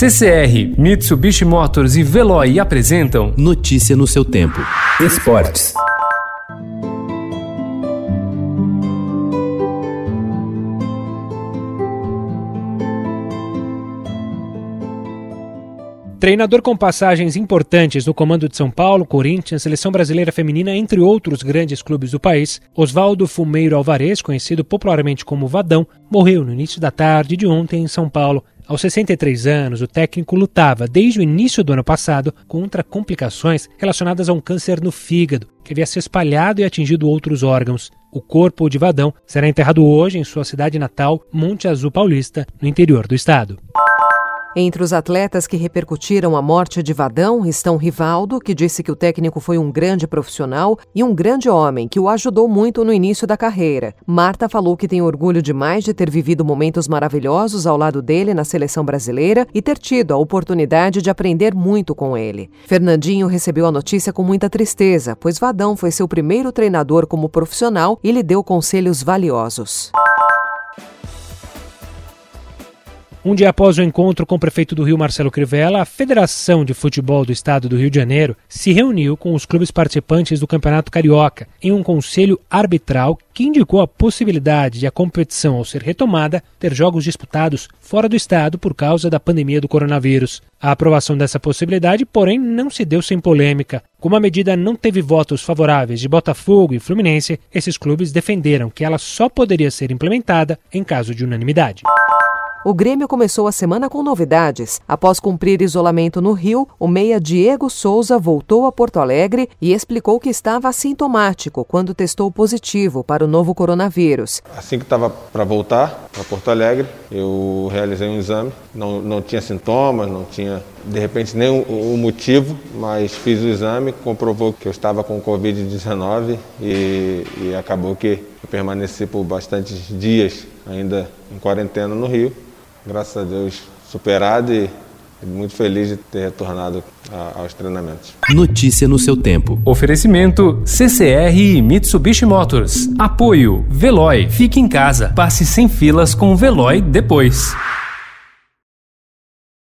CCR, Mitsubishi Motors e Veloy apresentam Notícia no seu tempo. Esportes. Treinador com passagens importantes no comando de São Paulo, Corinthians, Seleção Brasileira Feminina, entre outros grandes clubes do país, Oswaldo Fumeiro Alvarez, conhecido popularmente como Vadão, morreu no início da tarde de ontem em São Paulo. Aos 63 anos, o técnico lutava desde o início do ano passado contra complicações relacionadas a um câncer no fígado, que havia se espalhado e atingido outros órgãos. O corpo de Vadão será enterrado hoje em sua cidade natal, Monte Azul Paulista, no interior do estado. Entre os atletas que repercutiram a morte de Vadão estão Rivaldo, que disse que o técnico foi um grande profissional e um grande homem que o ajudou muito no início da carreira. Marta falou que tem orgulho demais de ter vivido momentos maravilhosos ao lado dele na seleção brasileira e ter tido a oportunidade de aprender muito com ele. Fernandinho recebeu a notícia com muita tristeza, pois Vadão foi seu primeiro treinador como profissional e lhe deu conselhos valiosos. Um dia após o encontro com o prefeito do Rio, Marcelo Crivella, a Federação de Futebol do Estado do Rio de Janeiro se reuniu com os clubes participantes do Campeonato Carioca em um conselho arbitral que indicou a possibilidade de a competição, ao ser retomada, ter jogos disputados fora do estado por causa da pandemia do coronavírus. A aprovação dessa possibilidade, porém, não se deu sem polêmica. Como a medida não teve votos favoráveis de Botafogo e Fluminense, esses clubes defenderam que ela só poderia ser implementada em caso de unanimidade. O Grêmio começou a semana com novidades. Após cumprir isolamento no Rio, o meia Diego Souza voltou a Porto Alegre e explicou que estava assintomático quando testou positivo para o novo coronavírus. Assim que estava para voltar para Porto Alegre, eu realizei um exame. Não, não tinha sintomas, não tinha de repente nem o, motivo, mas fiz o exame, comprovou que eu estava com Covid-19 e, e acabou que eu permaneci por bastantes dias ainda em quarentena no Rio graças a Deus, superado e muito feliz de ter retornado aos treinamentos. Notícia no seu tempo. Oferecimento CCR e Mitsubishi Motors. Apoio Veloy. Fique em casa. Passe sem filas com o Veloy depois.